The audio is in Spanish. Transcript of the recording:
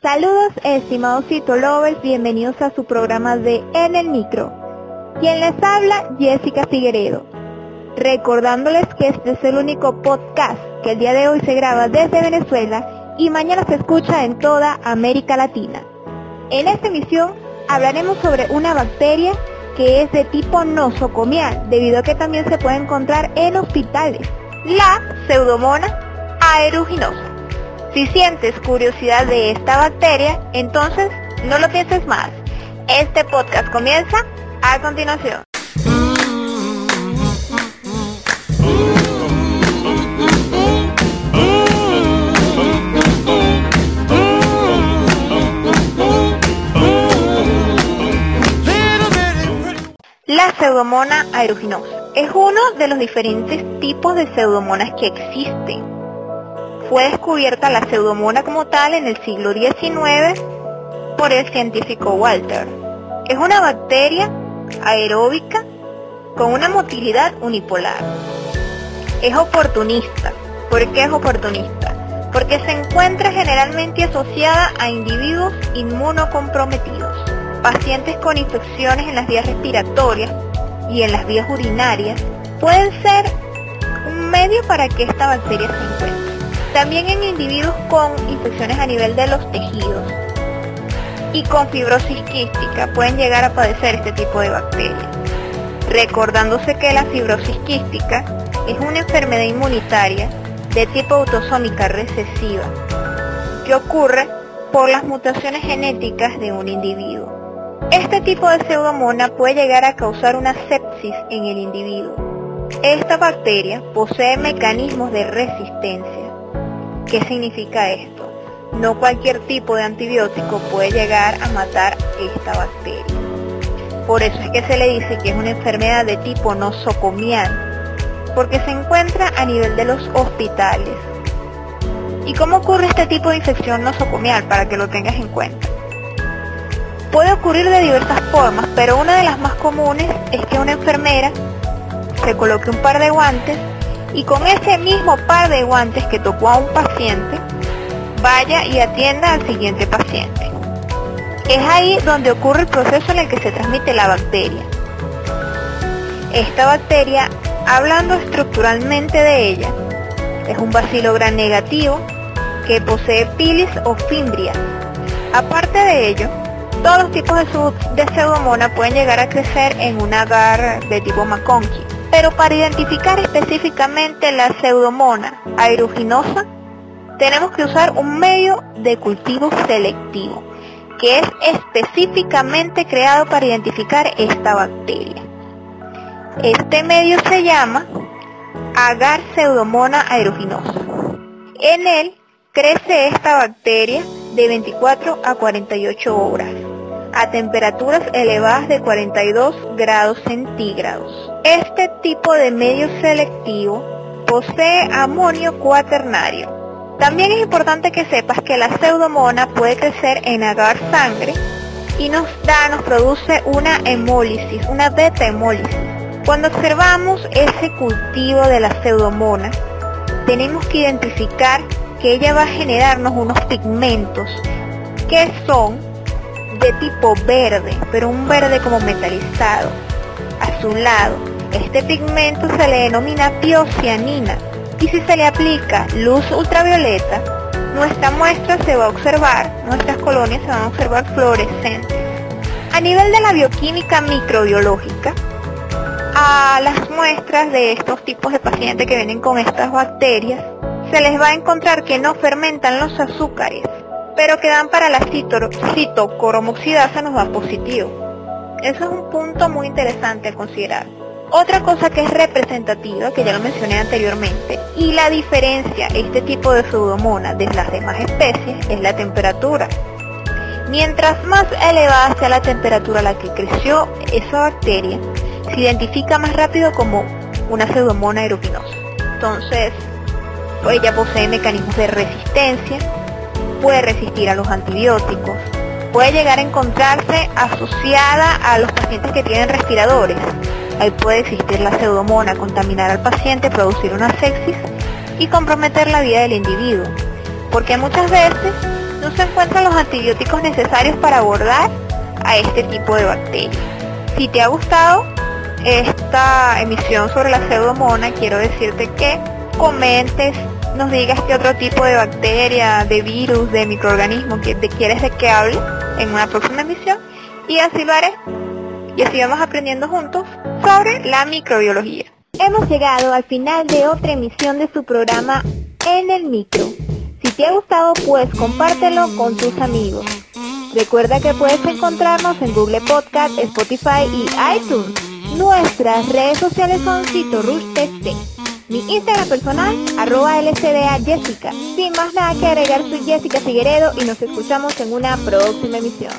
Saludos estimados citolovers, bienvenidos a su programa de En el Micro. Quien les habla, Jessica Figueredo. Recordándoles que este es el único podcast que el día de hoy se graba desde Venezuela y mañana se escucha en toda América Latina. En esta emisión hablaremos sobre una bacteria que es de tipo nosocomial, debido a que también se puede encontrar en hospitales, la pseudomona aeruginosa. Si sientes curiosidad de esta bacteria, entonces no lo pienses más. Este podcast comienza a continuación. La pseudomona aeruginosa es uno de los diferentes tipos de pseudomonas que existen. Fue descubierta la pseudomona como tal en el siglo XIX por el científico Walter. Es una bacteria aeróbica con una motilidad unipolar. Es oportunista. ¿Por qué es oportunista? Porque se encuentra generalmente asociada a individuos inmunocomprometidos pacientes con infecciones en las vías respiratorias y en las vías urinarias pueden ser un medio para que esta bacteria se encuentre. También en individuos con infecciones a nivel de los tejidos y con fibrosis quística pueden llegar a padecer este tipo de bacterias. Recordándose que la fibrosis quística es una enfermedad inmunitaria de tipo autosómica recesiva que ocurre por las mutaciones genéticas de un individuo. Este tipo de pseudomona puede llegar a causar una sepsis en el individuo. Esta bacteria posee mecanismos de resistencia. ¿Qué significa esto? No cualquier tipo de antibiótico puede llegar a matar esta bacteria. Por eso es que se le dice que es una enfermedad de tipo nosocomial, porque se encuentra a nivel de los hospitales. ¿Y cómo ocurre este tipo de infección nosocomial para que lo tengas en cuenta? Puede ocurrir de diversas formas, pero una de las más comunes es que una enfermera se coloque un par de guantes y con ese mismo par de guantes que tocó a un paciente, vaya y atienda al siguiente paciente. Es ahí donde ocurre el proceso en el que se transmite la bacteria. Esta bacteria, hablando estructuralmente de ella, es un bacilo gran negativo que posee pilis o fimbrias. Aparte de ello, todos los tipos de, pseudomona pueden llegar a crecer en un agar de tipo McConkie, pero para identificar específicamente la pseudomona aeruginosa, tenemos que usar un medio de cultivo selectivo, que es específicamente creado para identificar esta bacteria. Este medio se llama agar pseudomona aeruginosa. En él crece esta bacteria de 24 a 48 horas a temperaturas elevadas de 42 grados centígrados. Este tipo de medio selectivo posee amonio cuaternario. También es importante que sepas que la pseudomona puede crecer en agar sangre y nos da, nos produce una hemólisis, una beta hemólisis. Cuando observamos ese cultivo de la pseudomona, tenemos que identificar que ella va a generarnos unos pigmentos que son de tipo verde, pero un verde como metalizado, azulado. Este pigmento se le denomina piocianina y si se le aplica luz ultravioleta, nuestra muestra se va a observar, nuestras colonias se van a observar fluorescentes. A nivel de la bioquímica microbiológica, a las muestras de estos tipos de pacientes que vienen con estas bacterias, se les va a encontrar que no fermentan los azúcares, pero que dan para la citocromoxidasa nos da positivo. Eso es un punto muy interesante a considerar. Otra cosa que es representativa, que ya lo mencioné anteriormente, y la diferencia este tipo de pseudomona de las demás especies es la temperatura. Mientras más elevada sea la temperatura a la que creció esa bacteria, se identifica más rápido como una pseudomona aeruginosa. Entonces, ella posee mecanismos de resistencia, puede resistir a los antibióticos, puede llegar a encontrarse asociada a los pacientes que tienen respiradores. Ahí puede existir la pseudomona, contaminar al paciente, producir una sepsis y comprometer la vida del individuo. Porque muchas veces producto se encuentran los antibióticos necesarios para abordar a este tipo de bacterias. Si te ha gustado esta emisión sobre la pseudomona, quiero decirte que comentes, nos digas qué otro tipo de bacteria, de virus, de microorganismo que te quieres de que hable en una próxima emisión y así lo haré. Y así vamos aprendiendo juntos sobre la microbiología. Hemos llegado al final de otra emisión de su programa En el Micro. Si te ha gustado, pues compártelo con tus amigos. Recuerda que puedes encontrarnos en Google Podcast, Spotify y iTunes. Nuestras redes sociales son CitoRushTT. Mi Instagram personal, arroba LCDA Jessica. Sin más nada que agregar, soy Jessica Figueredo y nos escuchamos en una próxima emisión.